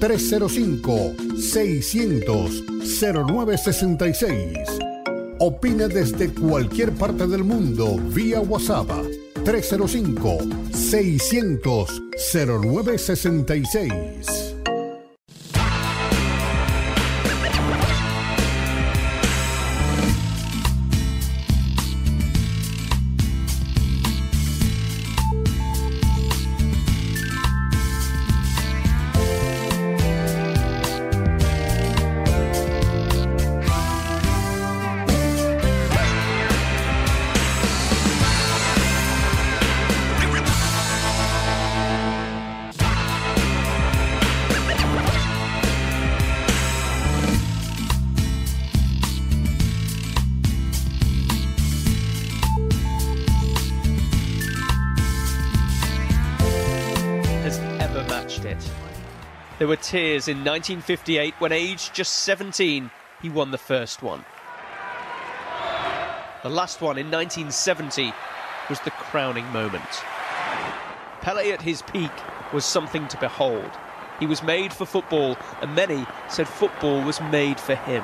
305-600-0966. Opina desde cualquier parte del mundo vía WhatsApp 305-600-0966. There were tears in 1958 when, aged just 17, he won the first one. The last one in 1970 was the crowning moment. Pele at his peak was something to behold. He was made for football, and many said football was made for him.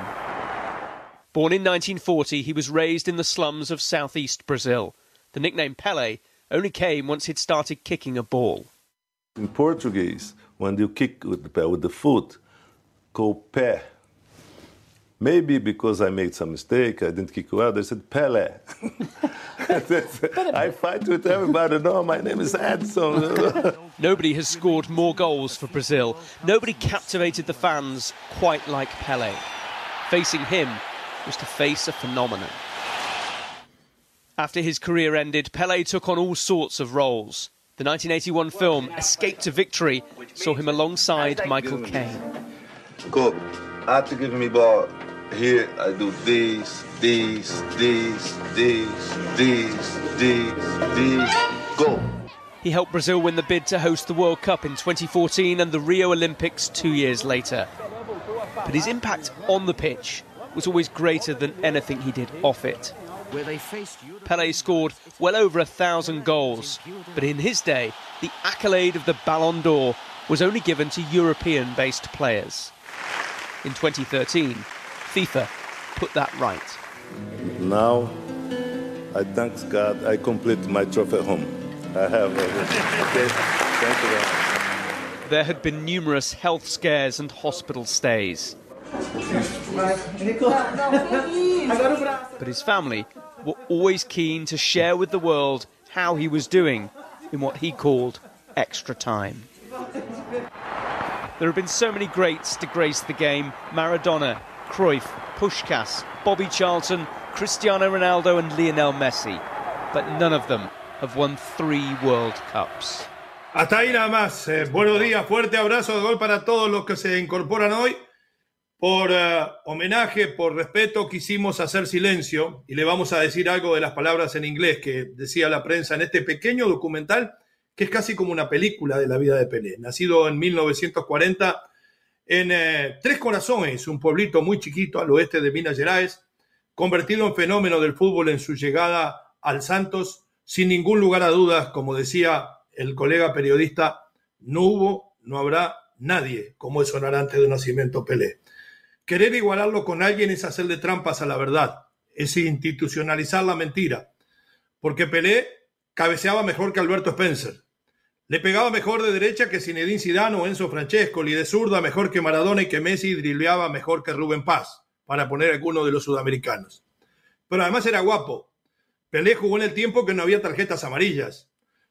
Born in 1940, he was raised in the slums of southeast Brazil. The nickname Pele only came once he'd started kicking a ball. In Portuguese, when you kick with the, with the foot, go pé. Maybe because I made some mistake, I didn't kick well, they said Pele. I fight with everybody. No, my name is Edson. Nobody has scored more goals for Brazil. Nobody captivated the fans quite like Pele. Facing him was to face a phenomenon. After his career ended, Pele took on all sorts of roles. The 1981 film Escape to Victory saw him alongside Michael Caine. Go. After giving me ball, here I do these, these, these, these, these, these, these. Go. He helped Brazil win the bid to host the World Cup in 2014 and the Rio Olympics two years later. But his impact on the pitch was always greater than anything he did off it. Pele scored well over a thousand goals, but in his day, the accolade of the Ballon d'Or was only given to European based players. In 2013, FIFA put that right. Now, I thank God I complete my trophy home. I have. okay, thank you very much. There had been numerous health scares and hospital stays. But his family were always keen to share with the world how he was doing in what he called extra time. There have been so many greats to grace the game Maradona, Cruyff, Pushkas, Bobby Charlton, Cristiano Ronaldo, and Lionel Messi. But none of them have won three World Cups. Hasta ahí nada más. Eh, buenos días, fuerte abrazo de gol para todos los que se incorporan hoy. Por uh, homenaje, por respeto, quisimos hacer silencio y le vamos a decir algo de las palabras en inglés que decía la prensa en este pequeño documental que es casi como una película de la vida de Pelé. Nacido en 1940 en eh, Tres Corazones, un pueblito muy chiquito al oeste de Minas Gerais, convertido en fenómeno del fútbol en su llegada al Santos, sin ningún lugar a dudas, como decía el colega periodista, no hubo, no habrá nadie como el sonarante de nacimiento Pelé. Querer igualarlo con alguien es hacerle trampas a la verdad, es institucionalizar la mentira, porque Pelé cabeceaba mejor que Alberto Spencer, le pegaba mejor de derecha que Zinedine Zidane o Enzo Francesco, y de zurda mejor que Maradona y que Messi dribleaba mejor que Rubén Paz, para poner alguno de los sudamericanos. Pero además era guapo. Pelé jugó en el tiempo que no había tarjetas amarillas.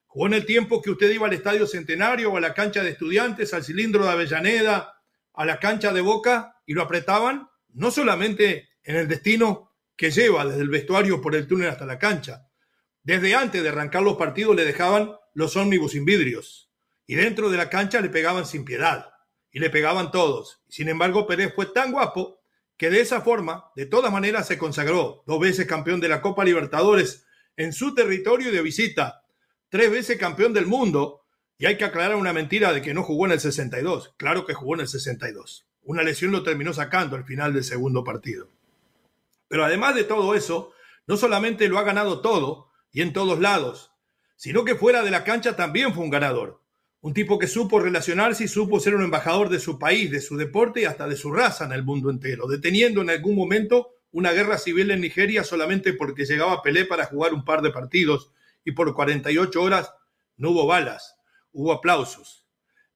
Jugó en el tiempo que usted iba al Estadio Centenario o a la cancha de estudiantes, al cilindro de Avellaneda, a la cancha de Boca y lo apretaban no solamente en el destino que lleva desde el vestuario por el túnel hasta la cancha. Desde antes de arrancar los partidos le dejaban los ómnibus sin vidrios y dentro de la cancha le pegaban sin piedad y le pegaban todos. Sin embargo, Pérez fue tan guapo que de esa forma, de todas maneras, se consagró dos veces campeón de la Copa Libertadores en su territorio de visita, tres veces campeón del mundo, y hay que aclarar una mentira de que no jugó en el 62. Claro que jugó en el 62. Una lesión lo terminó sacando al final del segundo partido. Pero además de todo eso, no solamente lo ha ganado todo y en todos lados, sino que fuera de la cancha también fue un ganador. Un tipo que supo relacionarse y supo ser un embajador de su país, de su deporte y hasta de su raza en el mundo entero, deteniendo en algún momento una guerra civil en Nigeria solamente porque llegaba Pelé para jugar un par de partidos y por 48 horas no hubo balas, hubo aplausos.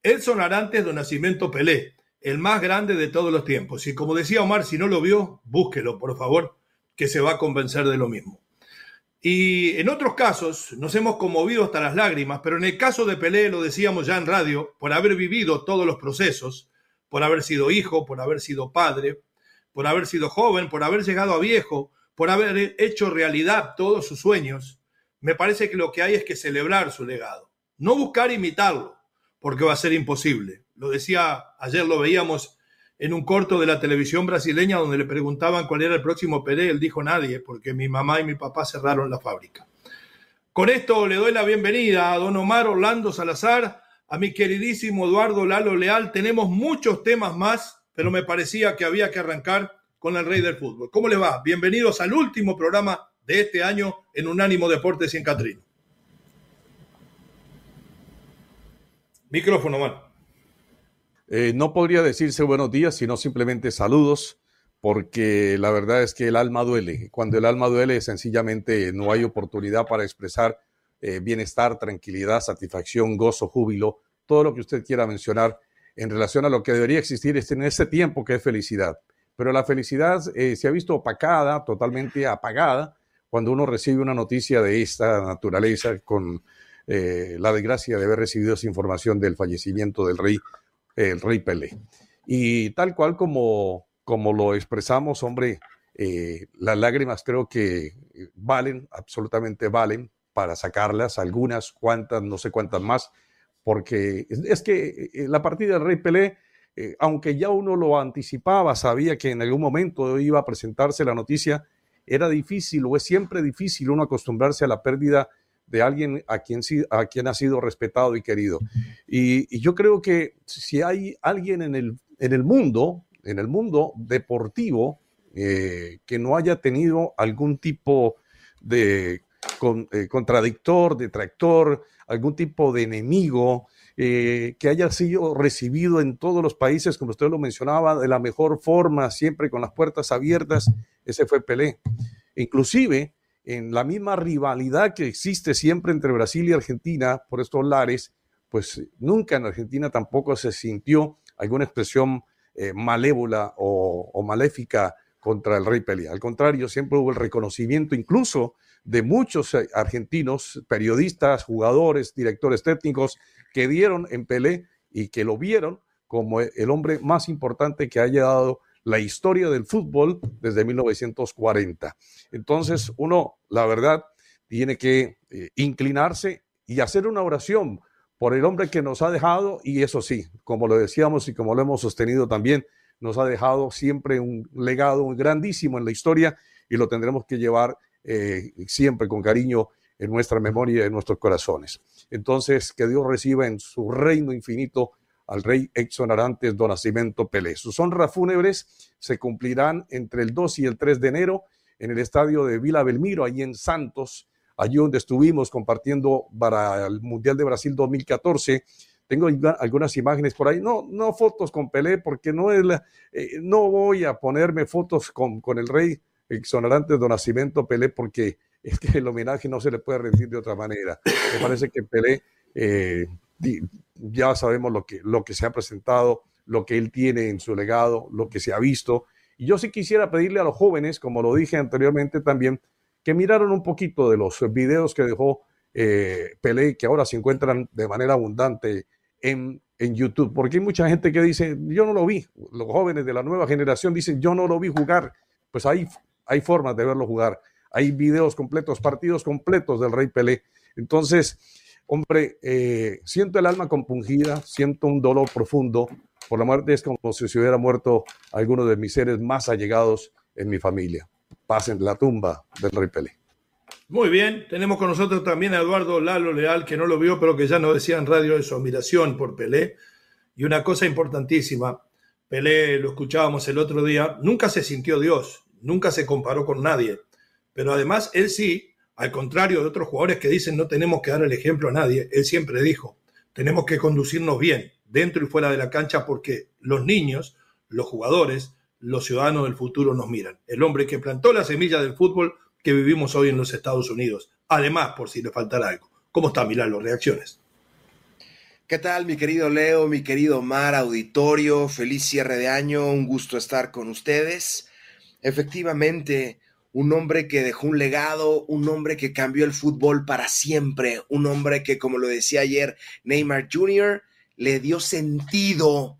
Edson Arantes de Nacimiento Pelé, el más grande de todos los tiempos. Y como decía Omar, si no lo vio, búsquelo, por favor, que se va a convencer de lo mismo. Y en otros casos nos hemos conmovido hasta las lágrimas, pero en el caso de Pelé, lo decíamos ya en radio, por haber vivido todos los procesos, por haber sido hijo, por haber sido padre, por haber sido joven, por haber llegado a viejo, por haber hecho realidad todos sus sueños, me parece que lo que hay es que celebrar su legado, no buscar imitarlo, porque va a ser imposible. Lo decía, ayer lo veíamos en un corto de la televisión brasileña donde le preguntaban cuál era el próximo Pelé, él dijo nadie, porque mi mamá y mi papá cerraron la fábrica. Con esto le doy la bienvenida a don Omar Orlando Salazar, a mi queridísimo Eduardo Lalo Leal. Tenemos muchos temas más, pero me parecía que había que arrancar con el rey del fútbol. ¿Cómo le va? Bienvenidos al último programa de este año en Unánimo Deportes y en Catrino. Micrófono, Omar. Eh, no podría decirse buenos días, sino simplemente saludos, porque la verdad es que el alma duele. Cuando el alma duele, sencillamente no hay oportunidad para expresar eh, bienestar, tranquilidad, satisfacción, gozo, júbilo, todo lo que usted quiera mencionar en relación a lo que debería existir en este tiempo que es felicidad. Pero la felicidad eh, se ha visto opacada, totalmente apagada, cuando uno recibe una noticia de esta naturaleza con la desgracia de haber recibido esa información del fallecimiento del rey el Rey Pelé. Y tal cual como, como lo expresamos, hombre, eh, las lágrimas creo que valen, absolutamente valen para sacarlas, algunas, cuantas, no sé cuántas más, porque es, que eh, la partida del Rey Pelé, eh, aunque ya uno lo anticipaba, sabía que en algún momento iba a presentarse la noticia, era difícil o es siempre difícil uno acostumbrarse a la pérdida de alguien a quien, ha sido respetado y querido. Y, yo creo que si hay alguien en el, mundo, en el mundo deportivo, eh, que no haya tenido algún tipo de eh, contradictor, detractor, algún tipo de enemigo, eh, que haya sido recibido en todos los países, como usted lo mencionaba, de la mejor forma, siempre con las puertas abiertas, ese fue Pelé. Inclusive, en la misma rivalidad que existe siempre entre Brasil y Argentina por estos lares, pues nunca en Argentina tampoco se sintió alguna expresión eh, malévola o, maléfica contra el rey Pelé. Al contrario, siempre hubo el reconocimiento incluso de muchos eh, argentinos, periodistas, jugadores, directores técnicos, que dieron en Pelé y que lo vieron como el hombre más importante que haya dado la historia del fútbol desde 1940. Entonces, uno, la verdad, tiene que eh, inclinarse y hacer una oración por el hombre que nos ha dejado, y eso sí, como lo decíamos y como lo hemos sostenido también, nos ha dejado siempre un legado grandísimo en la historia y lo tendremos que llevar eh, siempre con cariño en nuestra memoria y en nuestros corazones. Entonces, que Dios reciba en su reino infinito al rey exonerantes do Nacimiento Pelé. Sus honras fúnebres se cumplirán entre el 2 y el 3 de enero en el estadio de Vila Belmiro, allí en Santos, allí donde estuvimos compartiendo para el Mundial de Brasil 2014. Tengo algunas imágenes por ahí, no, no fotos con Pelé, porque no, es eh, no voy a ponerme fotos con, con el rey exonerante do Nacimiento Pelé, porque es que el homenaje no se le puede rendir de otra manera. Me parece que Pelé eh, ya sabemos lo que, lo que se ha presentado, lo que él tiene en su legado, lo que se ha visto. Y yo sí quisiera pedirle a los jóvenes, como lo dije anteriormente también, que miraron un poquito de los videos que dejó eh, Pelé, que ahora se encuentran de manera abundante en, en, YouTube, porque hay mucha gente que dice, yo no lo vi, los jóvenes de la nueva generación dicen, yo no lo vi jugar, pues hay, hay formas de verlo jugar, hay videos completos, partidos completos del Rey Pelé. Entonces, Hombre, eh, siento el alma compungida, siento un dolor profundo Por la muerte es como si se hubiera muerto alguno de mis seres más allegados en mi familia. Paz en la tumba del rey Pelé. Muy bien, tenemos con nosotros también a Eduardo Lalo Leal, que no lo vio, pero que ya nos decía en radio de su admiración por Pelé. Y una cosa importantísima, Pelé, lo escuchábamos el otro día, nunca se sintió Dios, nunca se comparó con nadie. Pero además, él sí, al contrario de otros jugadores que dicen no tenemos que dar el ejemplo a nadie, él siempre dijo, tenemos que conducirnos bien, dentro y fuera de la cancha, porque los niños, los jugadores, los ciudadanos del futuro nos miran. El hombre que plantó la semilla del fútbol que vivimos hoy en los Estados Unidos. Además, por si le faltara algo. ¿Cómo está Milán? reacciones? ¿Qué tal, mi querido Leo, mi querido Mar, auditorio? Feliz cierre de año, un gusto estar con ustedes. Efectivamente, un hombre que dejó un legado, un hombre que cambió el fútbol para siempre, un hombre que, como lo decía ayer Neymar Jr., le dio sentido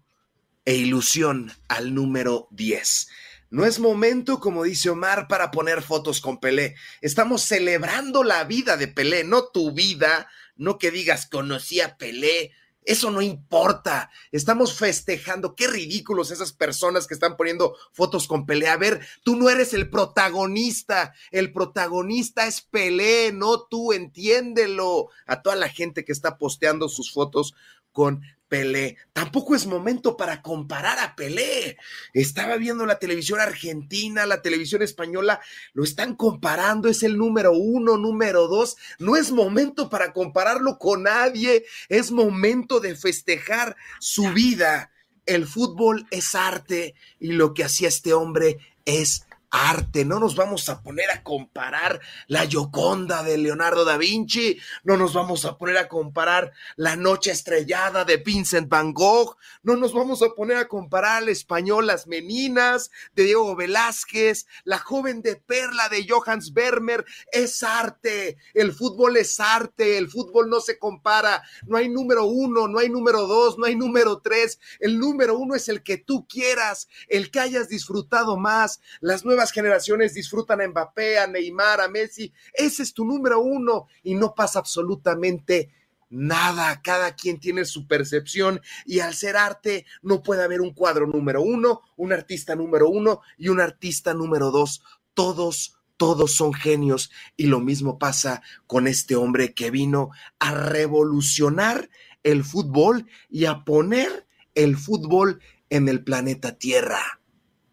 e ilusión al número 10. No es momento, como dice Omar, para poner fotos con Pelé. Estamos celebrando la vida de Pelé, no tu vida, no que digas conocí a Pelé. Eso no importa. Estamos festejando. Qué ridículos esas personas que están poniendo fotos con Pelé. A ver, tú no eres el protagonista. El protagonista es Pelé, no tú, entiéndelo. A toda la gente que está posteando sus fotos con Pelé. Tampoco es momento para comparar a Pelé. Estaba viendo la televisión argentina, la televisión española, lo están comparando, es el número uno, número dos. No es momento para compararlo con nadie, es momento de festejar su vida. El fútbol es arte y lo que hacía este hombre es arte. No nos vamos a poner a comparar la Gioconda de Leonardo da Vinci, no nos vamos a poner a comparar la Noche Estrellada de Vincent Van Gogh, no nos vamos a poner a comparar la español Las Meninas de Diego Velázquez, la joven de Perla de Johannes Vermeer. Es arte, el fútbol es arte, el fútbol no se compara. No hay número uno, no hay número dos, no hay número tres. El número uno es el que tú quieras, el que hayas disfrutado más. Las generaciones disfrutan a Mbappé, a Neymar, a Messi. Ese es tu número uno y no pasa absolutamente nada. Cada quien tiene su percepción y al ser arte no puede haber un cuadro número uno, un artista número uno y un artista número dos. Todos todos son genios y lo mismo pasa con este hombre que vino a revolucionar el fútbol y a poner el fútbol en el planeta Tierra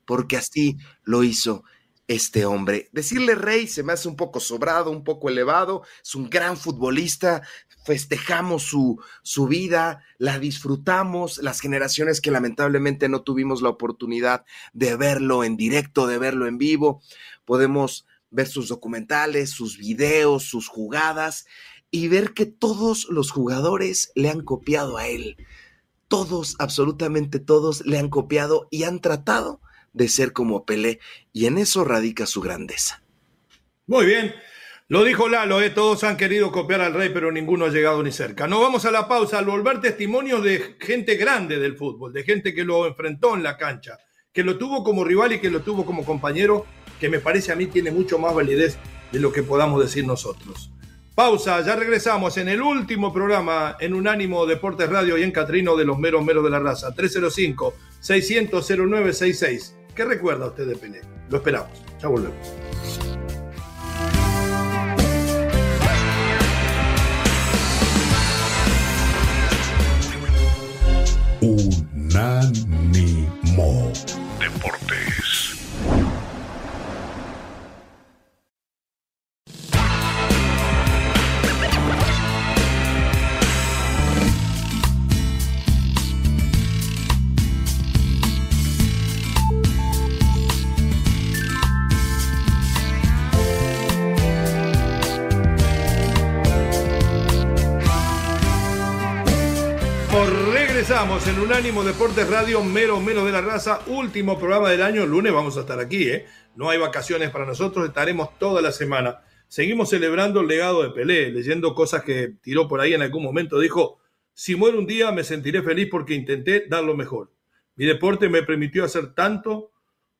porque así lo hizo este hombre. Decirle rey se me hace un poco sobrado, un poco elevado, es un gran futbolista, festejamos su, su vida, la disfrutamos, las generaciones que lamentablemente no tuvimos la oportunidad de verlo en directo, de verlo en vivo, podemos ver sus documentales, sus videos, sus jugadas y ver que todos los jugadores le han copiado a él. Todos, absolutamente todos, le han copiado y han tratado de ser como Pelé, y en eso radica su grandeza. Muy bien, lo dijo Lalo, ¿eh? todos han querido copiar al rey, pero ninguno ha llegado ni cerca. No vamos a la pausa al volver testimonios de gente grande del fútbol, de gente que lo enfrentó en la cancha, que lo tuvo como rival y que lo tuvo como compañero, que me parece a mí tiene mucho más validez de lo que podamos decir nosotros. Pausa, ya regresamos en el último programa en Unánimo Deportes Radio y en Catrino de los meros meros de la raza, 305 600 0966. ¿Qué recuerda usted de Pelé? Lo esperamos. Ya volvemos. Unánimo Regresamos en Unánimo Deportes Radio, mero, mero de la raza, último programa del año. Lunes vamos a estar aquí, ¿eh? No hay vacaciones para nosotros, estaremos toda la semana. Seguimos celebrando el legado de Pelé, leyendo cosas que tiró por ahí en algún momento. Dijo: Si muero un día, me sentiré feliz porque intenté dar lo mejor. Mi deporte me permitió hacer tanto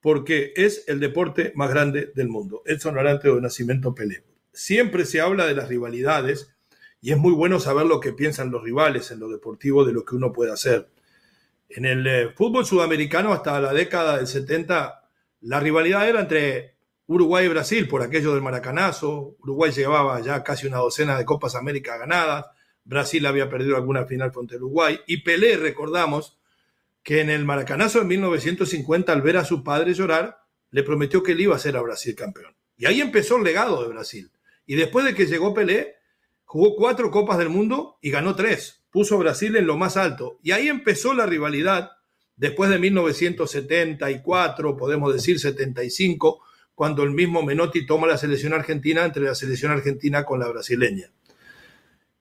porque es el deporte más grande del mundo. Edson Arante de Nacimiento Pelé. Siempre se habla de las rivalidades y es muy bueno saber lo que piensan los rivales en lo deportivo de lo que uno puede hacer. En el eh, fútbol sudamericano hasta la década del 70, la rivalidad era entre Uruguay y Brasil por aquello del maracanazo. Uruguay llevaba ya casi una docena de Copas América ganadas. Brasil había perdido alguna final contra Uruguay. Y Pelé, recordamos, que en el maracanazo de 1950, al ver a su padre llorar, le prometió que él iba a ser a Brasil campeón. Y ahí empezó el legado de Brasil. Y después de que llegó Pelé, jugó cuatro Copas del Mundo y ganó tres. Puso a Brasil en lo más alto. Y ahí empezó la rivalidad. Después de 1974, podemos decir 75, cuando el mismo Menotti toma la selección argentina entre la selección argentina con la brasileña.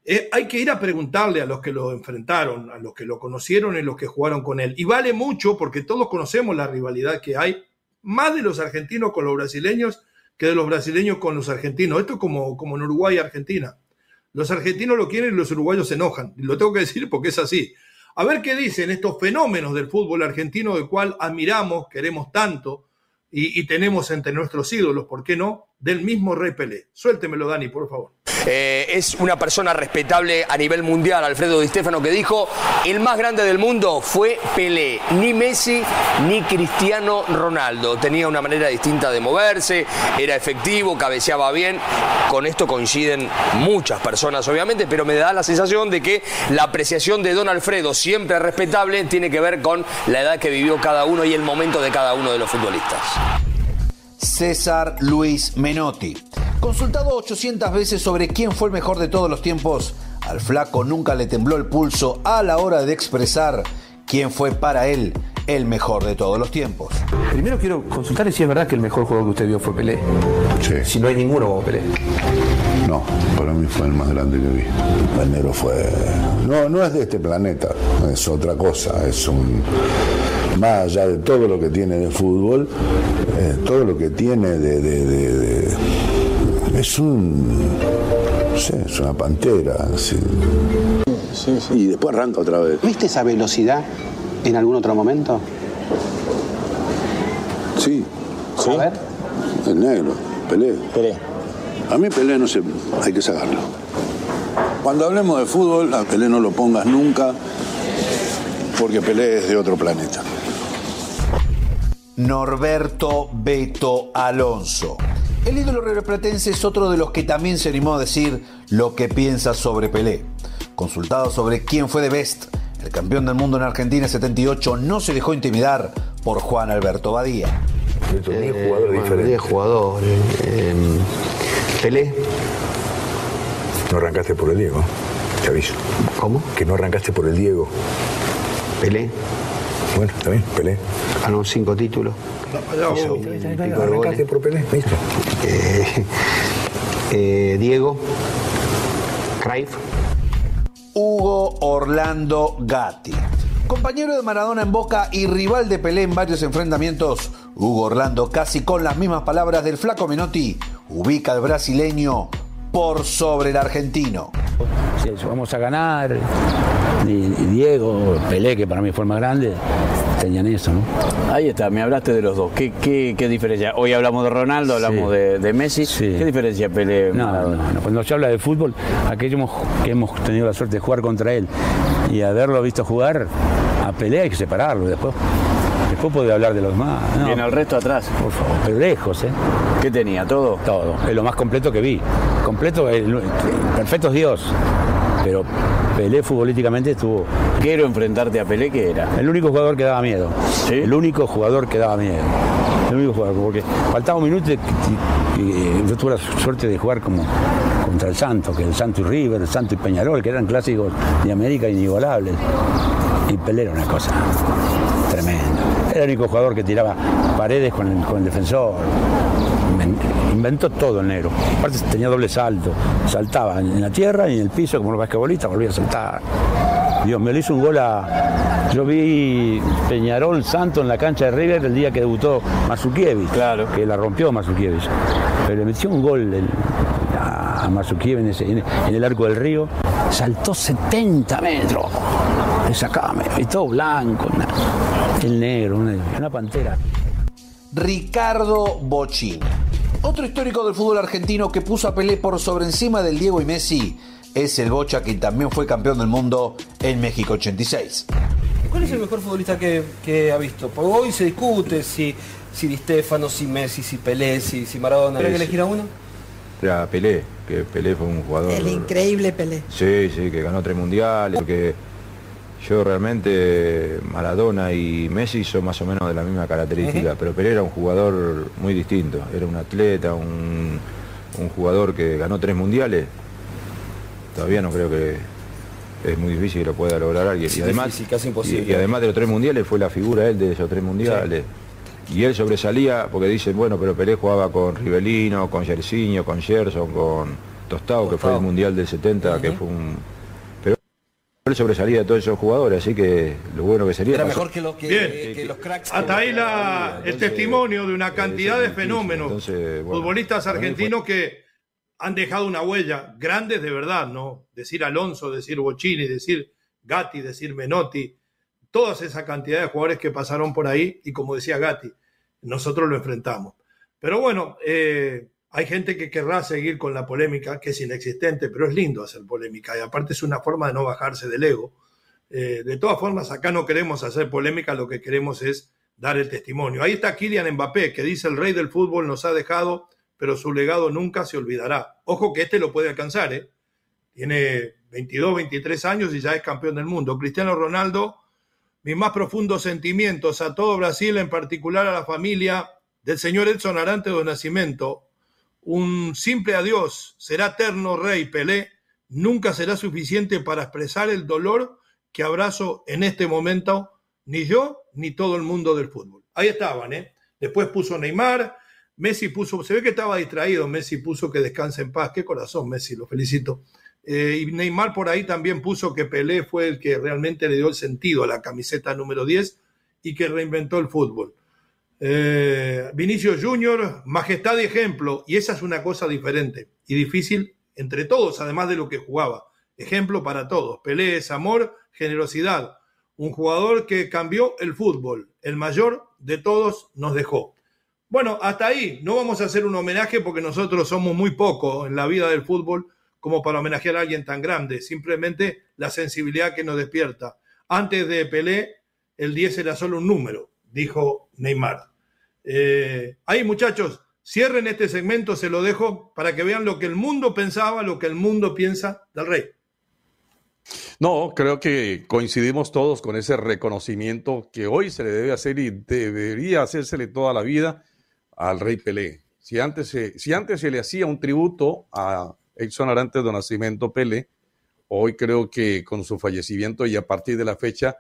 Eh, hay que ir a preguntarle a los que lo enfrentaron, a los que lo conocieron y los que jugaron con él. Y vale mucho porque todos conocemos la rivalidad que hay, más de los argentinos con los brasileños que de los brasileños con los argentinos. Esto es como, como en Uruguay y Argentina. Los argentinos lo quieren y los uruguayos se enojan. Lo tengo que decir porque es así. A ver qué dicen estos fenómenos del fútbol argentino, del cual admiramos, queremos tanto, y, tenemos entre nuestros ídolos, ¿por qué no? Del mismo Rey Pelé. Suéltemelo, Dani, por favor. Eh, es una persona respetable a nivel mundial, Alfredo Di Stefano, que dijo, el más grande del mundo fue Pelé, ni Messi ni Cristiano Ronaldo. Tenía una manera distinta de moverse, era efectivo, cabeceaba bien. Con esto coinciden muchas personas, obviamente, pero me da la sensación de que la apreciación de Don Alfredo, siempre respetable, tiene que ver con la edad que vivió cada uno y el momento de cada uno de los futbolistas. César Luis Menotti. Consultado 800 veces sobre quién fue el mejor de todos los tiempos, al flaco nunca le tembló el pulso a la hora de expresar quién fue para él el mejor de todos los tiempos. Primero quiero consultar si es verdad que el mejor juego que usted vio fue Pelé. Sí. Si no hay ninguno como Pelé. No, para mí fue el más grande que vi. El negro fue. No, no es de este planeta, es otra cosa, es un más allá de todo lo que tiene de fútbol, eh, todo lo que tiene de, es un no sé, es una pantera. Sí. Y después arranca otra vez. ¿Viste esa velocidad en algún otro momento? Sí. ¿Sí? A ver. El negro, Pelé. Pelé. A mí Pelé no sé, hay que sacarlo. Cuando hablemos de fútbol, a Pelé no lo pongas nunca, porque Pelé es de otro planeta. Norberto Beto Alonso. El ídolo rioplatense es otro de los que también se animó a decir lo que piensa sobre Pelé. Consultado sobre quién fue de Best, el campeón del mundo en Argentina 78 no se dejó intimidar por Juan Alberto Badía. Eh, jugadores jugadores. Eh, Pelé. No arrancaste por el Diego, te aviso. ¿Cómo? Que no arrancaste por el Diego. Pelé. Bueno, está bien, Pelé. Ganó cinco títulos. Arrancaste por Pelé, listo. Eh, eh, Diego. Craif. Hugo Orlando Gatti. Compañero de Maradona en Boca y rival de Pelé en varios enfrentamientos, Hugo Orlando, casi con las mismas palabras del flaco Menotti, ubica al brasileño por sobre el argentino. Vamos a ganar, Diego, Pelé, que para mí fue el más grande, tenían eso, ¿no? Ahí está, me hablaste de los dos. ¿Qué, qué, diferencia? Hoy hablamos de Ronaldo, hablamos de, Messi. ¿Qué diferencia Pelé? No, cuando se habla de fútbol, aquellos que hemos tenido la suerte de jugar contra él y haberlo visto jugar, a Pelé hay que separarlo después. Después puede hablar de los más. No, en el resto atrás. Por favor, pero lejos, ¿eh? ¿Qué tenía? ¿Todo? Todo. Es lo más completo que vi. Completo, el, perfecto es Dios pero Pelé futbolísticamente estuvo. Quiero enfrentarte a Pelé, ¿qué era? El único jugador que daba miedo. El único jugador que daba miedo. El único jugador, porque faltaba un minuto y, yo tuve la suerte de jugar como contra el Santo, que el Santo y River, el Santo y Peñarol, que eran clásicos de América inigualables. Y Pelé era una cosa tremenda. Era el único jugador que tiraba paredes con el defensor inventó todo el negro. Aparte tenía doble salto. Saltaba en la tierra y en el piso como los basquetbolistas, volvía a saltar. Dios, me lo hizo un gol a. Yo vi Peñarol Santo en la cancha de River el día que debutó Masukiewicz. Claro. Que la rompió Masukiewicz. Pero le metió un gol a Masukiewicz en, el arco del río. Saltó 70 metros. Le sacaba, y todo blanco. El negro, una, una pantera. Ricardo Bochini. Otro histórico del fútbol argentino que puso a Pelé por sobre encima del Diego y Messi es el Bocha, que también fue campeón del mundo en México 86. ¿Cuál es el mejor futbolista que, ha visto? Porque hoy se discute si, si Di Stefano, si Messi, si Pelé, si, si Maradona. ¿Hay que elegir a uno? Ya, Pelé, que Pelé fue un jugador... El increíble Pelé. Sí, sí, que ganó tres mundiales, porque yo realmente Maradona y Messi son más o menos de la misma característica, pero Pelé era un jugador muy distinto, era un atleta, un, un jugador que ganó tres mundiales. Todavía no creo que es muy difícil que lo pueda lograr alguien. Y además, casi imposible. Y, además de los tres mundiales fue la figura él de esos tres mundiales. Y él sobresalía, porque dicen, bueno, pero Pelé jugaba con Rivelino, con Yersinho, con Gerson, con Tostado, que fue el Mundial del 70, que fue un... Sobresalía de todos esos jugadores, así que lo bueno que sería... Era mejor que, los cracks. Hasta ahí la, el testimonio de una cantidad de fenómenos, futbolistas argentinos que han dejado una huella, grandes de verdad, ¿no? Decir Alonso, decir Bocini, decir Gatti, decir Menotti, todas esa cantidad de jugadores que pasaron por ahí y como decía Gatti, nosotros lo enfrentamos. Pero bueno, eh, hay gente que querrá seguir con la polémica, que es inexistente, pero es lindo hacer polémica y aparte es una forma de no bajarse del ego. Eh, de todas formas, acá no queremos hacer polémica, lo que queremos es dar el testimonio. Ahí está Kylian Mbappé, que dice el rey del fútbol nos ha dejado, pero su legado nunca se olvidará. Ojo que este lo puede alcanzar, ¿eh? Tiene 22, 23 años y ya es campeón del mundo. Cristiano Ronaldo mis más profundos sentimientos a todo Brasil, en particular a la familia del señor Edson Arante do Nascimento. Un simple adiós, será eterno rey Pelé, nunca será suficiente para expresar el dolor que abrazo en este momento, ni yo ni todo el mundo del fútbol. Ahí estaban, ¿eh? Después puso Neymar, Messi puso, se ve que estaba distraído, Messi puso que descanse en paz, qué corazón Messi, lo felicito. Eh, y Neymar por ahí también puso que Pelé fue el que realmente le dio el sentido a la camiseta número 10 y que reinventó el fútbol. Eh, Vinicio Junior, majestad de ejemplo, y esa es una cosa diferente y difícil entre todos, además de lo que jugaba. Ejemplo para todos. Pelé es amor, generosidad. Un jugador que cambió el fútbol. El mayor de todos nos dejó. Bueno, hasta ahí. No vamos a hacer un homenaje porque nosotros somos muy pocos en la vida del fútbol como para homenajear a alguien tan grande, simplemente la sensibilidad que nos despierta. Antes de Pelé, el 10 era solo un número, dijo Neymar. Eh, ahí muchachos, cierren este segmento, se lo dejo para que vean lo que el mundo pensaba, lo que el mundo piensa del rey. No, creo que coincidimos todos con ese reconocimiento que hoy se le debe hacer y debería hacérsele toda la vida al rey Pelé. Si antes si antes se le hacía un tributo a Exxon Arantes de Nacimiento Pele. Hoy creo que con su fallecimiento y a partir de la fecha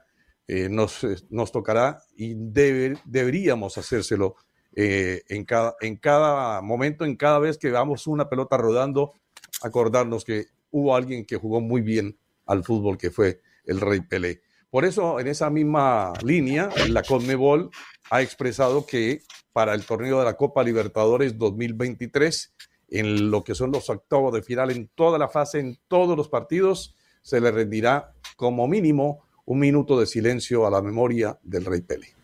eh, nos, nos, tocará y deberíamos hacérselo eh, en, cada, en cada momento, en cada vez que veamos una pelota rodando, acordarnos que hubo alguien que jugó muy bien al fútbol, que fue el Rey Pelé. Por eso, en esa misma línea, la Conmebol ha expresado que para el torneo de la Copa Libertadores 2023 en lo que son los octavos de final, en toda la fase, en todos los partidos, se le rendirá como mínimo un minuto de silencio a la memoria del Rey Pele.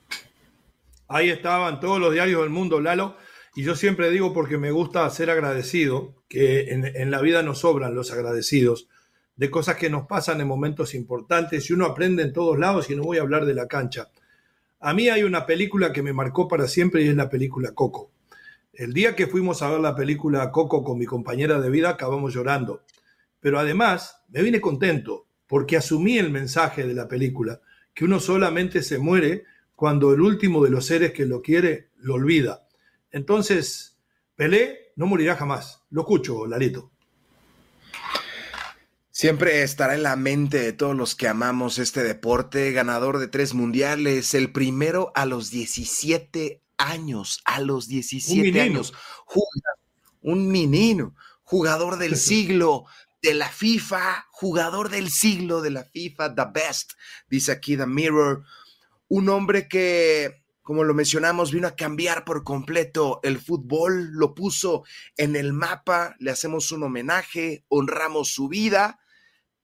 Ahí estaban todos los diarios del mundo, Lalo, y yo siempre digo porque me gusta ser agradecido, que en, en la vida nos sobran los agradecidos de cosas que nos pasan en momentos importantes y uno aprende en todos lados y no voy a hablar de la cancha. A mí hay una película que me marcó para siempre y es la película Coco. El día que fuimos a ver la película Coco con mi compañera de vida acabamos llorando. Pero además me vine contento porque asumí el mensaje de la película, que uno solamente se muere cuando el último de los seres que lo quiere lo olvida. Entonces, Pelé no morirá jamás. Lo escucho, Larito. Siempre estará en la mente de todos los que amamos este deporte, ganador de tres mundiales, el primero a los 17 años, a los 17 años, un menino, jugador del siglo de la FIFA, jugador del siglo de la FIFA, the best, dice aquí The Mirror, un hombre que, como lo mencionamos, vino a cambiar por completo el fútbol, lo puso en el mapa, le hacemos un homenaje, honramos su vida,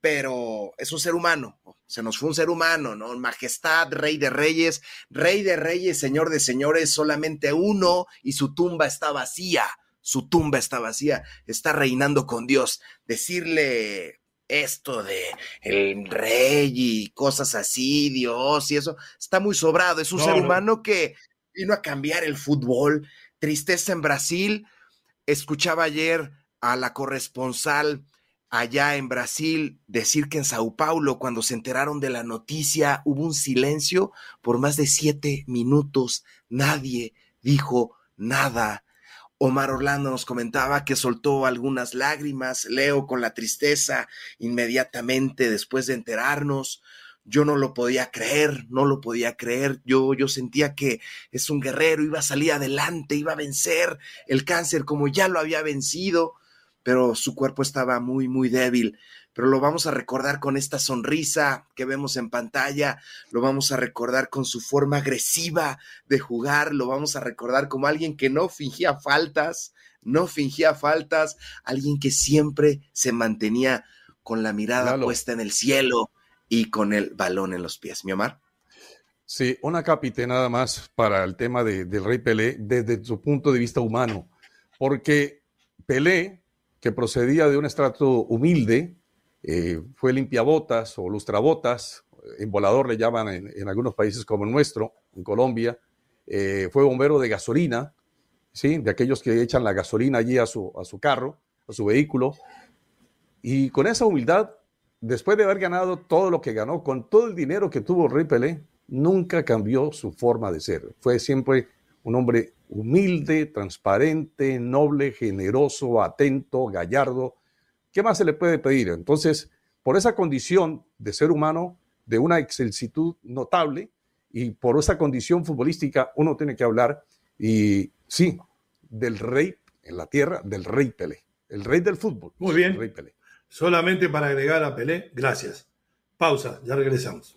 pero es un ser humano, se nos fue un ser humano, ¿no? Majestad, rey de reyes, rey de reyes, señor de señores, solamente uno y su tumba está vacía, su tumba está vacía, está reinando con Dios. Decirle esto de el rey y cosas así, Dios y eso, está muy sobrado. Es un ser humano que vino a cambiar el fútbol. Tristeza en Brasil. Escuchaba ayer a la corresponsal allá en Brasil decir que en Sao Paulo, cuando se enteraron de la noticia, hubo un silencio por más de siete minutos. Nadie dijo nada. Omar Orlando nos comentaba que soltó algunas lágrimas, Leo con la tristeza inmediatamente después de enterarnos. Yo no lo podía creer, no lo podía creer. Yo, yo sentía que es un guerrero, iba a salir adelante, iba a vencer el cáncer como ya lo había vencido, pero su cuerpo estaba muy, muy débil pero lo vamos a recordar con esta sonrisa que vemos en pantalla, lo vamos a recordar con su forma agresiva de jugar, lo vamos a recordar como alguien que no fingía faltas, no fingía faltas, alguien que siempre se mantenía con la mirada puesta en el cielo y con el balón en los pies. Mi Omar. Sí, una capite nada más para el tema del Rey Pelé desde su punto de vista humano, porque Pelé, que procedía de un estrato humilde, eh, fue limpiabotas o lustrabotas, en volador le llaman en, algunos países como el nuestro, en Colombia. Eh, fue bombero de gasolina, ¿sí? de aquellos que echan la gasolina allí a su, a su carro, a su vehículo. Y con esa humildad, después de haber ganado todo lo que ganó, con todo el dinero que tuvo Pelé, nunca cambió su forma de ser. Fue siempre un hombre humilde, transparente, noble, generoso, atento, gallardo, ¿Qué más se le puede pedir? Entonces, por esa condición de ser humano, de una excelsitud notable, y por esa condición futbolística, uno tiene que hablar, y sí, del rey en la tierra, del rey Pelé, el rey del fútbol. Muy bien. Solamente para agregar a Pelé, gracias. Pausa, ya regresamos.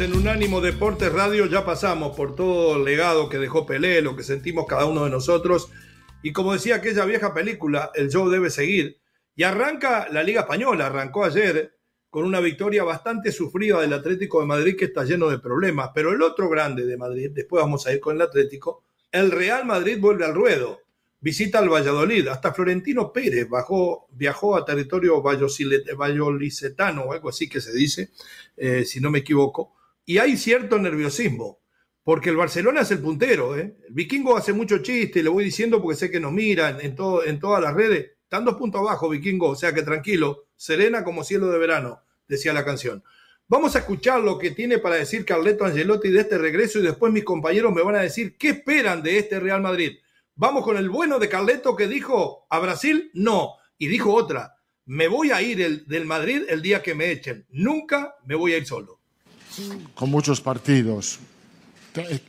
En Unánimo Deportes Radio, ya pasamos por todo el legado que dejó Pelé, lo que sentimos cada uno de nosotros. Y como decía aquella vieja película, el show debe seguir. Y arranca la Liga Española, arrancó ayer con una victoria bastante sufrida del Atlético de Madrid que está lleno de problemas. Pero el otro grande de Madrid, después vamos a ir con el Atlético, el Real Madrid vuelve al ruedo visita al Valladolid. Hasta Florentino Pérez bajó, viajó a territorio vallolicetano o algo así que se dice, eh, si no me equivoco. Y hay cierto nerviosismo, porque el Barcelona es el puntero. ¿eh? El vikingo hace mucho chiste, le voy diciendo porque sé que nos miran en, todas las redes. Están dos puntos abajo, vikingo, o sea que tranquilo, serena como cielo de verano, decía la canción. Vamos a escuchar lo que tiene para decir Carleto Angelotti de este regreso y después mis compañeros me van a decir qué esperan de este Real Madrid. Vamos con el bueno de Carleto que dijo a Brasil no. Y dijo otra, me voy a ir el, del Madrid el día que me echen. Nunca me voy a ir solo. Con muchos partidos.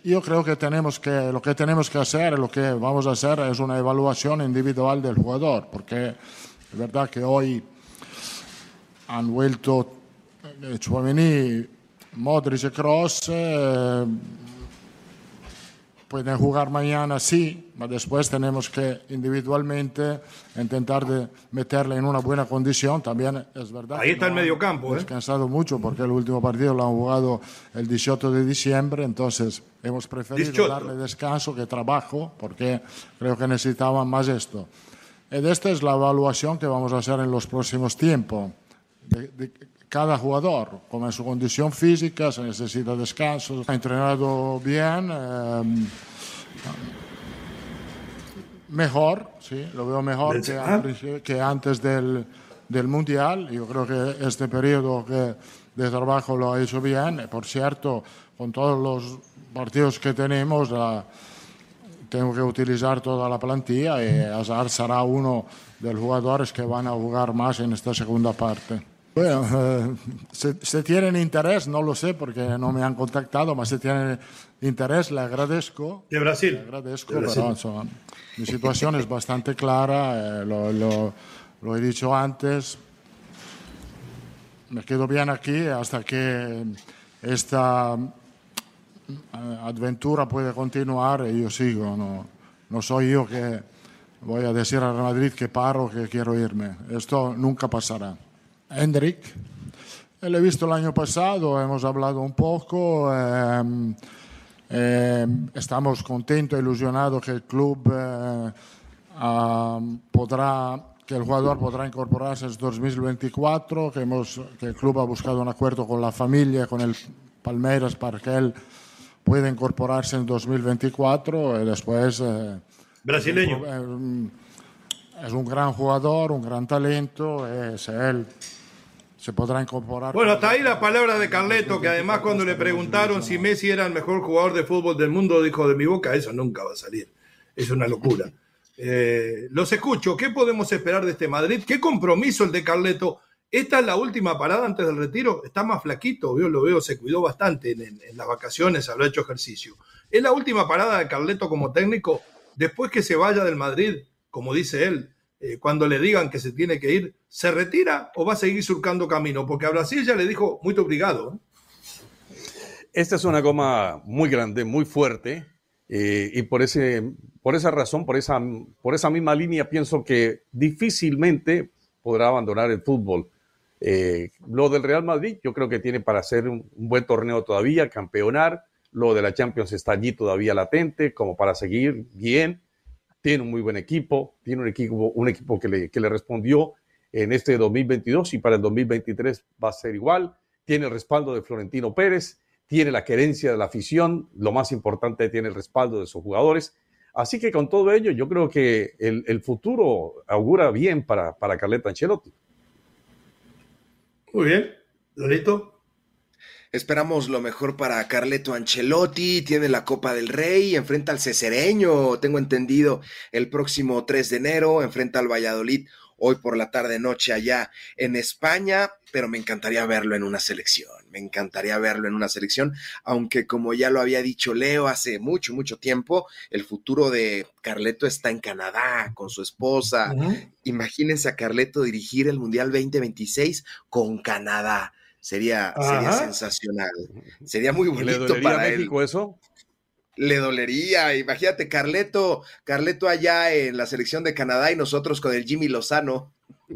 Yo creo que tenemos que lo que tenemos que hacer, lo que vamos a hacer es una evaluación individual del jugador, porque es verdad que hoy han vuelto Chouameni, Modric y Kroos. Eh, pueden jugar mañana, sí, pero después tenemos que individualmente intentar de meterle en una buena condición. También es verdad. Ahí está el medio campo. ¿eh? descansado mucho porque el último partido lo han jugado el 18 de diciembre, entonces hemos preferido darle descanso que trabajo porque creo que necesitaban más esto. Y esta es la evaluación que vamos a hacer en los próximos tiempos. Cada jugador, como en su condición física, se necesita descanso, ha entrenado bien, eh, mejor, sí, lo veo mejor que, que antes del, del, Mundial. Yo creo que este periodo que de trabajo lo ha hecho bien. Por cierto, con todos los partidos que tenemos, la, tengo que utilizar toda la plantilla y Azar será uno de los jugadores que van a jugar más en esta segunda parte. Bueno, eh, si, tienen interés, no lo sé porque no me han contactado, pero si tienen interés, le agradezco. De Brasil. Le agradezco, pero mi situación es bastante clara, eh, lo, lo, lo, he dicho antes. Me quedo bien aquí hasta que esta eh, aventura puede continuar y yo sigo. No, no soy yo que voy a decir a Real Madrid que paro, que quiero irme. Esto nunca pasará. Hendrik. Le he visto el año pasado, hemos hablado un poco. Eh, eh, estamos contentos, ilusionados que el club eh, podrá, que el jugador podrá incorporarse en 2024, que, hemos, que el club ha buscado un acuerdo con la familia, con el Palmeiras, para que él pueda incorporarse en 2024 y después. Brasileño. Es un gran jugador, un gran talento, es él se podrá incorporar. Bueno, hasta ahí la palabra de Carleto, que además cuando le preguntaron si Messi era el mejor jugador de fútbol del mundo, dijo de mi boca, eso nunca va a salir. Es una locura. Eh, los escucho. ¿Qué podemos esperar de este Madrid? ¿Qué compromiso el de Carleto? Esta es la última parada antes del retiro. Está más flaquito, yo lo veo, se cuidó bastante en, en las vacaciones, habrá hecho ejercicio. Es la última parada de Carleto como técnico. Después que se vaya del Madrid, como dice él, eh, cuando le digan que se tiene que ir, ¿se retira o va a seguir surcando camino? Porque a Brasil ya le dijo, muy obrigado. ¿eh? Esta es una goma muy grande, muy fuerte, eh, y por, ese, por esa razón, por esa, por esa misma línea, pienso que difícilmente podrá abandonar el fútbol. lo del Real Madrid, yo creo que tiene para hacer un, un buen torneo todavía, campeonar. Lo de la Champions está allí todavía latente, como para seguir bien tiene un muy buen equipo, tiene un equipo, un equipo que, le, que le respondió en este 2022 y para el 2023 va a ser igual. Tiene el respaldo de Florentino Pérez, tiene la querencia de la afición, lo más importante, tiene el respaldo de sus jugadores. Así que con todo ello, yo creo que el, el futuro augura bien para, para Carleto Ancelotti. Muy bien, Lolito. Esperamos lo mejor para Carleto Ancelotti, tiene la Copa del Rey, enfrenta al Cesereño, tengo entendido, el próximo 3 de enero, enfrenta al Valladolid hoy por la tarde noche allá en España, pero me encantaría verlo en una selección, me encantaría verlo en una selección, aunque como ya lo había dicho Leo hace mucho, mucho tiempo, el futuro de Carleto está en Canadá con su esposa. Imagínense a Carleto dirigir el Mundial 2026 con Canadá. Sería, sería sensacional. Sería muy bonito ¿Le dolería para a México eso? Le dolería. Imagínate, Carleto, Carleto allá en la selección de Canadá y nosotros con el Jimmy Lozano.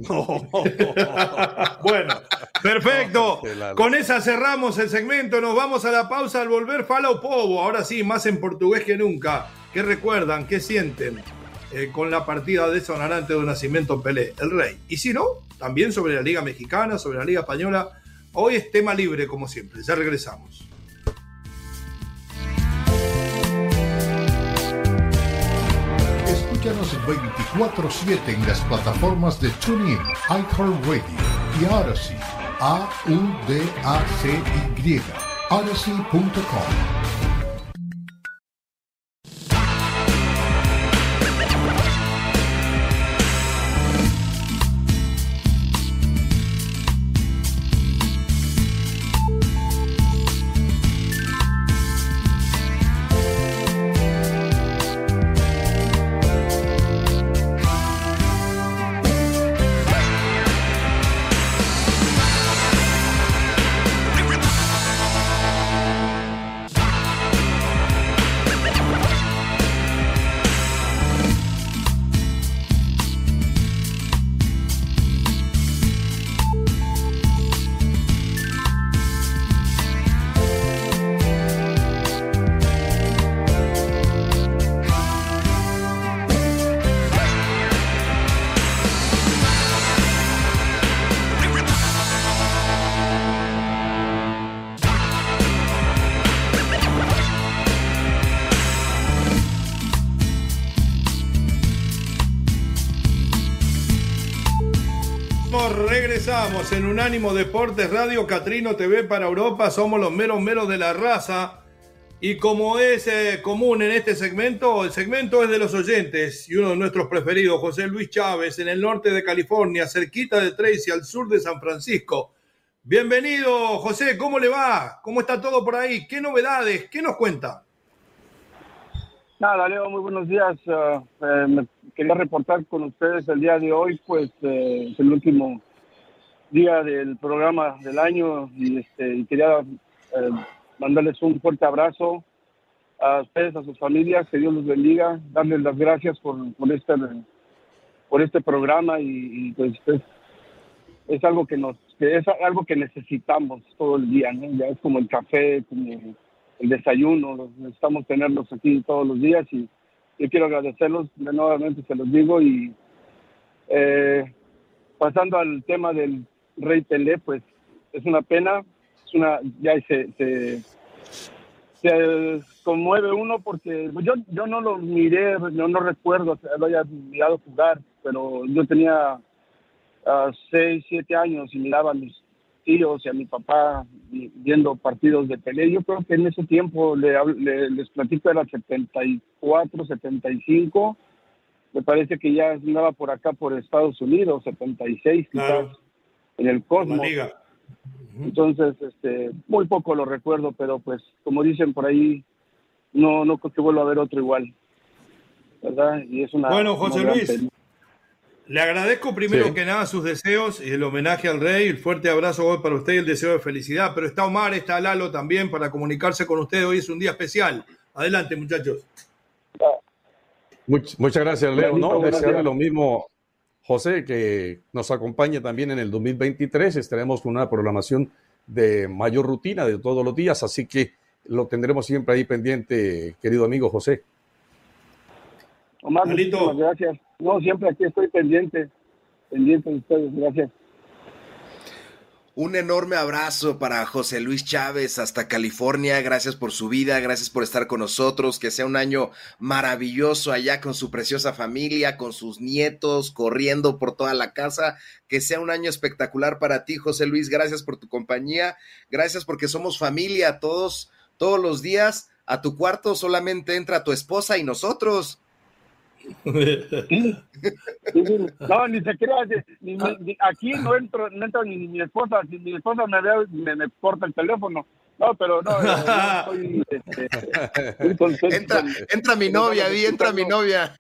bueno, perfecto. Con esa cerramos el segmento. Nos vamos a la pausa al volver Fala Povo. Ahora sí, más en portugués que nunca. ¿Qué recuerdan? ¿Qué sienten? Eh, con la partida de sonarante de Nacimiento Pelé, el rey. Y si no, también sobre la Liga Mexicana, sobre la Liga Española Hoy es tema libre, como siempre. Ya regresamos. Escúchanos 24-7 en las plataformas de TuneIn, iHeartRadio y Odyssey. A-U-D-A-C-Y. Odyssey.com. regresamos en Unánimo Deportes Radio Catrino TV para Europa. Somos los meros meros de la raza. Y como es eh, común en este segmento, el segmento es de los oyentes y uno de nuestros preferidos, José Luis Chávez, en el norte de California, cerquita de Tracy, al sur de San Francisco. Bienvenido, José, ¿cómo le va? ¿Cómo está todo por ahí? ¿Qué novedades? ¿Qué nos cuenta? Nada, Leo, muy buenos días. Uh, eh, quería reportar con ustedes el día de hoy, pues eh, es el último día del programa del año y, este, quería eh, mandarles un fuerte abrazo a ustedes, a sus familias, que Dios los bendiga, darles las gracias por, por este por este programa y, pues es, algo que nos es algo que necesitamos todo el día, ¿no? Ya es como el café, como el desayuno, necesitamos tenerlos aquí todos los días y yo quiero agradecerlos de nuevamente, se los digo, y eh, pasando al tema del Rey Pelé, pues es una pena, es una, ya se, se, conmueve uno porque yo, yo no lo miré, yo no recuerdo que lo haya mirado jugar, pero yo tenía uh, seis, siete años y miraba a mis tíos y a mi papá viendo partidos de Pelé. Yo creo que en ese tiempo, le, les platico, era 74, 75. Me parece que ya andaba por acá, por Estados Unidos, 76 quizás, en el Cosmos. Entonces, este, muy poco lo recuerdo, pero pues, como dicen por ahí, no, no creo que vuelva a ver otro igual. ¿Verdad? Y es una. Bueno, José Luis. Le agradezco primero que nada sus deseos y el homenaje al rey, el fuerte abrazo para usted y el deseo de felicidad. Pero está Omar, está Lalo también para comunicarse con usted. Hoy es un día especial. Adelante, muchachos. muchas gracias, Leo. No, desearle lo mismo, José, que nos acompañe también en el 2023. Estaremos con una programación de mayor rutina de todos los días, así que lo tendremos siempre ahí pendiente, querido amigo José. Omar, muchas gracias. No, siempre aquí estoy pendiente, pendiente de ustedes, gracias. Un enorme abrazo para José Luis Chávez hasta California. Gracias por su vida, gracias por estar con nosotros. Que sea un año maravilloso allá con su preciosa familia, con sus nietos, corriendo por toda la casa. Que sea un año espectacular para ti, José Luis. Gracias por tu compañía. Gracias porque somos familia todos, todos los días. A tu cuarto solamente entra tu esposa y nosotros. No, ni se crea, aquí no entro, no entra ni, mi esposa, si mi esposa me ve, me, me corta el teléfono. No, pero no, este, entra, entra mi novia, di, entra mi novia.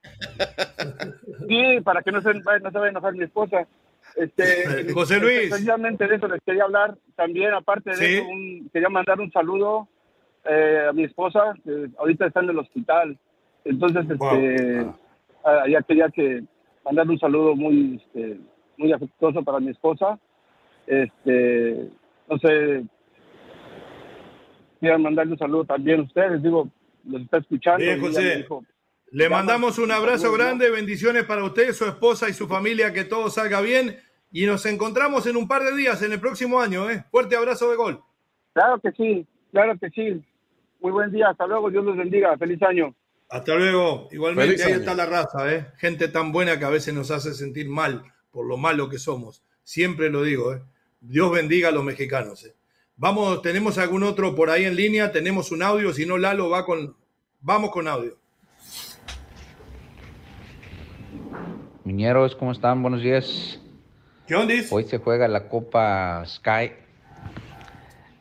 Sí, para que no se, no se vaya a enojar mi esposa. Este, José Luis. Precisamente de eso les quería hablar. También, aparte de eso, quería mandar un saludo eh, a mi esposa, que ahorita está en el hospital. Entonces, este, ya quería que mandarle un saludo muy, este, muy afectuoso para mi esposa. Este, no sé, quiero mandarle un saludo también a ustedes, digo, los está escuchando. Bien, José. Le mandamos un abrazo grande, bendiciones para usted, su esposa y su familia, que todo salga bien. Y nos encontramos en un par de días, en el próximo año. ¿eh? Fuerte abrazo de gol. Claro que sí, claro que sí. Muy buen día, hasta luego, Dios los bendiga, feliz año. Hasta luego. Igualmente ahí está la raza, ¿eh? Gente tan buena que a veces nos hace sentir mal por lo malo que somos. Siempre lo digo, ¿eh? Dios bendiga a los mexicanos. ¿eh? Vamos, ¿tenemos algún otro por ahí en línea? ¿Tenemos un audio? Si no, Lalo va con... Vamos con audio. Miñeros, ¿cómo están? Buenos días. ¿Qué onda? Hoy se juega la Copa Sky.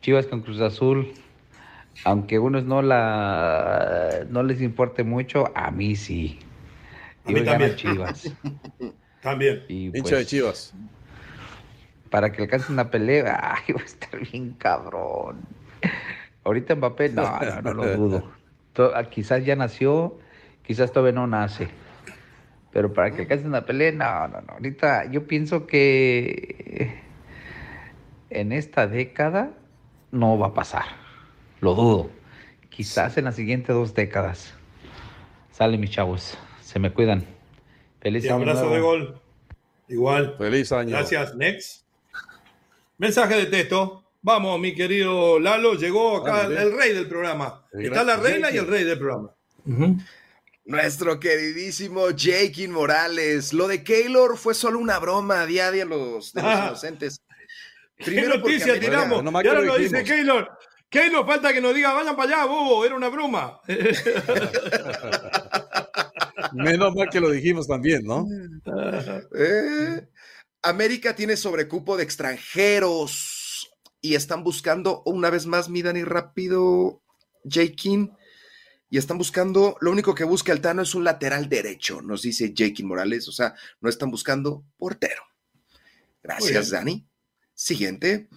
Chivas con Cruz Azul aunque unos no la no les importe mucho, a mí sí. A mí también. Chivas. también. Y de pues, Chivas. Para que alcance una pelea, ay, va a estar bien cabrón. Ahorita Mbappé, no, no, no lo dudo. Ah, quizás ya nació, quizás todavía no nace. Pero para que alcance una pelea, no, no, no. Ahorita yo pienso que en esta década no va a pasar. Lo dudo. Quizás en las siguientes dos décadas. Sale, mis chavos. Se me cuidan. Feliz año. abrazo de gol. Igual. Feliz año. Gracias. Next. Mensaje de texto. Vamos, mi querido Lalo. Llegó acá el rey del programa. Está la reina y el rey del programa. Nuestro queridísimo Jake Morales. Lo de Keylor fue solo una broma día a día los, de los Ah. inocentes. ¿Qué noticia tiramos? y ahora nos dice Keylor. Keylor, falta que nos diga, vayan para allá, bobo, era una broma. Menos mal que lo dijimos también, ¿no? Eh, América tiene sobrecupo de extranjeros y están buscando una vez más, mi Dani rápido, Jake y están buscando, lo único que busca el Tano es un lateral derecho, nos dice Jake Morales, o sea, no están buscando portero. Gracias. Dani. Siguiente.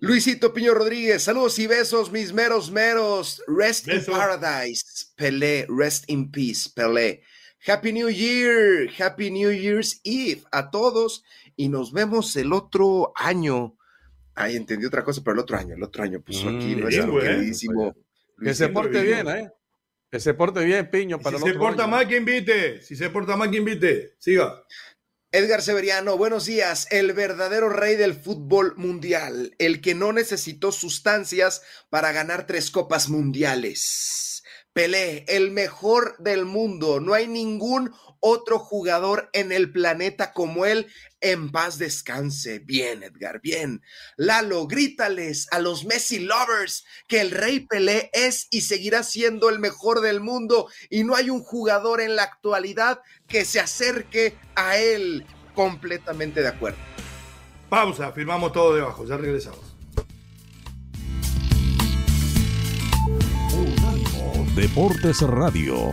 Luisito Piño Rodríguez, saludos y besos, mis meros meros. Rest in paradise, Pelé. Rest in peace, Pelé. Happy New Year, Happy New Year's Eve a todos y nos vemos el otro año. Ay, entendí otra cosa, pero el otro año, el otro año puso aquí Mm, nuestro bien, güey. queridísimo. Que se porte bien, ¿eh? Que se porte bien, Piño, para si el se porta año. mal, que invite. Si se porta mal, que invite. Siga. Edgar Severiano, buenos días. El verdadero rey del fútbol mundial, el que no necesitó sustancias para ganar tres copas mundiales. Pelé, el mejor del mundo. No hay ningún otro jugador en el planeta como él. En paz descanse. Bien, Edgar, bien. Lalo, grítales a los Messi lovers que el rey Pelé es y seguirá siendo el mejor del mundo y no hay un jugador en la actualidad que se acerque a él. Completamente de acuerdo. Pausa, firmamos todo debajo, ya regresamos. Deportes Radio.